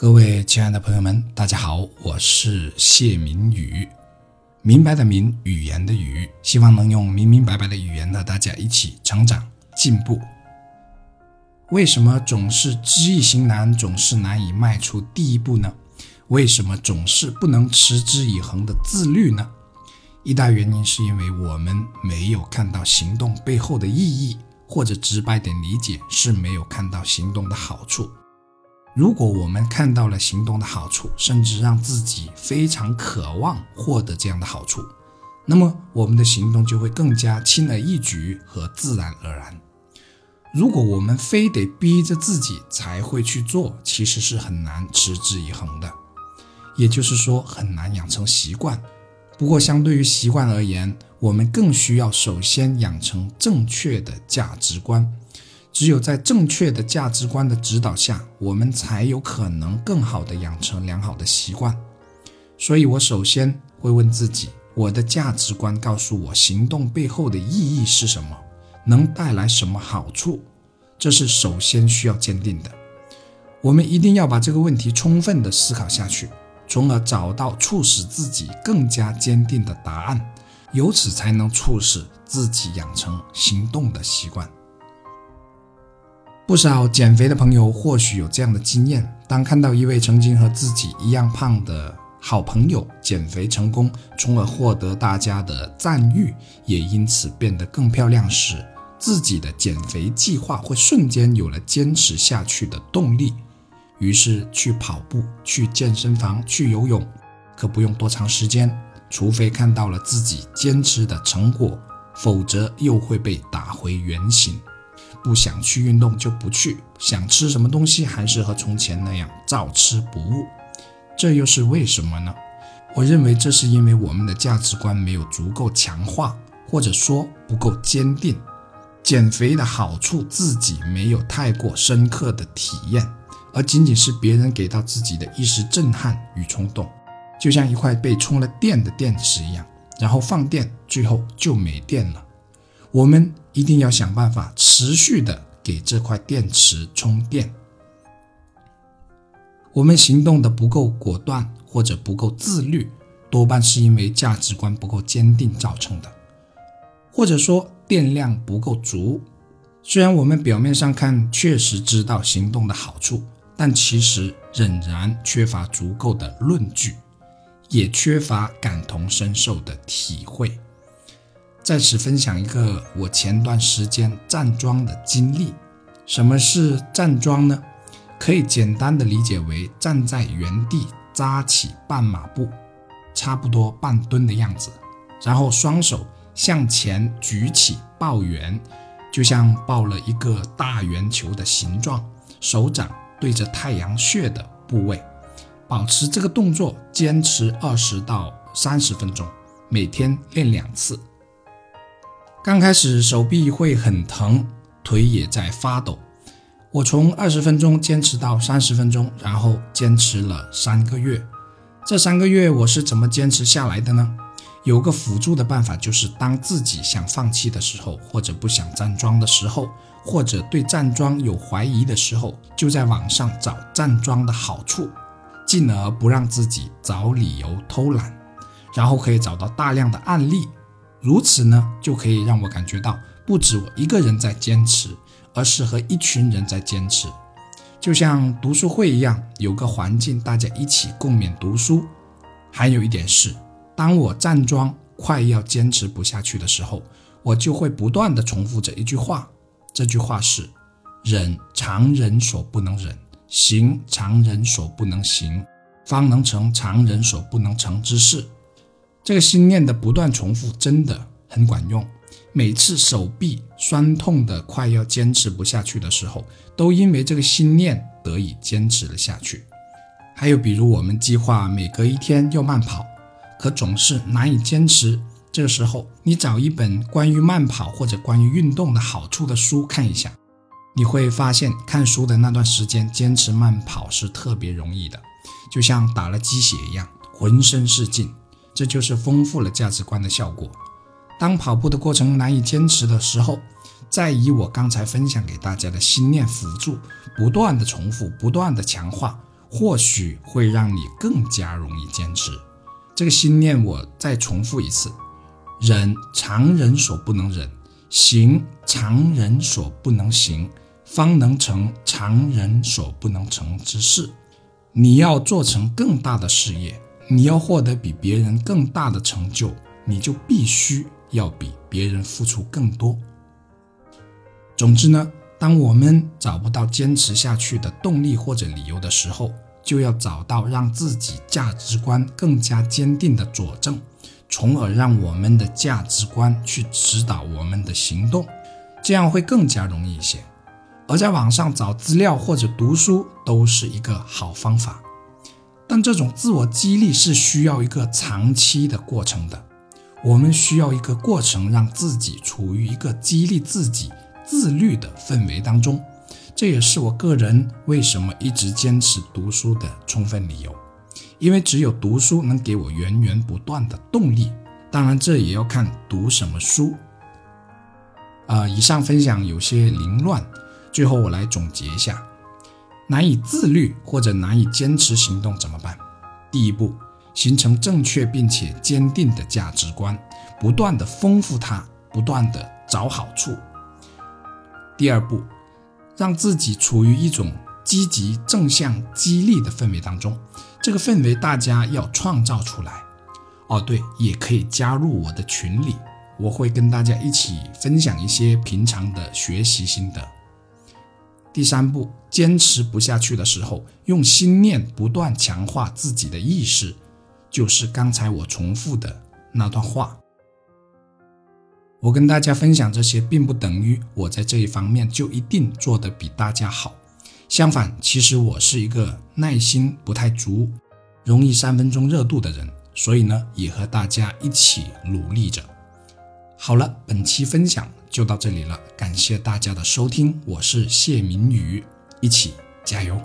各位亲爱的朋友们，大家好，我是谢明宇，明白的明，语言的语，希望能用明明白白的语言和大家一起成长进步。为什么总是知易行难，总是难以迈出第一步呢？为什么总是不能持之以恒的自律呢？一大原因是因为我们没有看到行动背后的意义，或者直白点理解，是没有看到行动的好处。如果我们看到了行动的好处，甚至让自己非常渴望获得这样的好处，那么我们的行动就会更加轻而易举和自然而然。如果我们非得逼着自己才会去做，其实是很难持之以恒的，也就是说很难养成习惯。不过，相对于习惯而言，我们更需要首先养成正确的价值观。只有在正确的价值观的指导下，我们才有可能更好的养成良好的习惯。所以，我首先会问自己：我的价值观告诉我行动背后的意义是什么？能带来什么好处？这是首先需要坚定的。我们一定要把这个问题充分的思考下去，从而找到促使自己更加坚定的答案，由此才能促使自己养成行动的习惯。不少减肥的朋友或许有这样的经验：当看到一位曾经和自己一样胖的好朋友减肥成功，从而获得大家的赞誉，也因此变得更漂亮时，自己的减肥计划会瞬间有了坚持下去的动力。于是去跑步、去健身房、去游泳，可不用多长时间，除非看到了自己坚持的成果，否则又会被打回原形。不想去运动就不去，想吃什么东西还是和从前那样照吃不误，这又是为什么呢？我认为这是因为我们的价值观没有足够强化，或者说不够坚定。减肥的好处自己没有太过深刻的体验，而仅仅是别人给到自己的一时震撼与冲动，就像一块被充了电的电池一样，然后放电，最后就没电了。我们一定要想办法持续的给这块电池充电。我们行动的不够果断或者不够自律，多半是因为价值观不够坚定造成的，或者说电量不够足。虽然我们表面上看确实知道行动的好处，但其实仍然缺乏足够的论据，也缺乏感同身受的体会。在此分享一个我前段时间站桩的经历。什么是站桩呢？可以简单的理解为站在原地扎起半马步，差不多半蹲的样子，然后双手向前举起抱圆，就像抱了一个大圆球的形状，手掌对着太阳穴的部位，保持这个动作坚持二十到三十分钟，每天练两次。刚开始手臂会很疼，腿也在发抖。我从二十分钟坚持到三十分钟，然后坚持了三个月。这三个月我是怎么坚持下来的呢？有个辅助的办法，就是当自己想放弃的时候，或者不想站桩的时候，或者对站桩有怀疑的时候，就在网上找站桩的好处，进而不让自己找理由偷懒，然后可以找到大量的案例。如此呢，就可以让我感觉到，不止我一个人在坚持，而是和一群人在坚持，就像读书会一样，有个环境，大家一起共勉读书。还有一点是，当我站桩快要坚持不下去的时候，我就会不断的重复着一句话，这句话是：忍常人所不能忍，行常人所不能行，方能成常人所不能成之事。这个心念的不断重复真的很管用。每次手臂酸痛的快要坚持不下去的时候，都因为这个心念得以坚持了下去。还有比如我们计划每隔一天要慢跑，可总是难以坚持。这个时候，你找一本关于慢跑或者关于运动的好处的书看一下，你会发现看书的那段时间坚持慢跑是特别容易的，就像打了鸡血一样，浑身是劲。这就是丰富了价值观的效果。当跑步的过程难以坚持的时候，再以我刚才分享给大家的心念辅助，不断的重复，不断的强化，或许会让你更加容易坚持。这个心念我再重复一次：忍常人所不能忍，行常人所不能行，方能成常人所不能成之事。你要做成更大的事业，你要获得比别人更大的成就，你就必须要比别人付出更多。总之呢，当我们找不到坚持下去的动力或者理由的时候，就要找到让自己价值观更加坚定的佐证，从而让我们的价值观去指导我们的行动，这样会更加容易一些。而在网上找资料或者读书都是一个好方法，但这种自我激励是需要一个长期的过程的。我们需要一个过程，让自己处于一个激励自己。自律的氛围当中，这也是我个人为什么一直坚持读书的充分理由。因为只有读书能给我源源不断的动力。当然，这也要看读什么书。呃，以上分享有些凌乱，最后我来总结一下：难以自律或者难以坚持行动怎么办？第一步，形成正确并且坚定的价值观，不断的丰富它，不断的找好处。第二步，让自己处于一种积极、正向、激励的氛围当中。这个氛围大家要创造出来。哦，对，也可以加入我的群里，我会跟大家一起分享一些平常的学习心得。第三步，坚持不下去的时候，用心念不断强化自己的意识，就是刚才我重复的那段话。我跟大家分享这些，并不等于我在这一方面就一定做得比大家好。相反，其实我是一个耐心不太足、容易三分钟热度的人，所以呢，也和大家一起努力着。好了，本期分享就到这里了，感谢大家的收听，我是谢明宇，一起加油。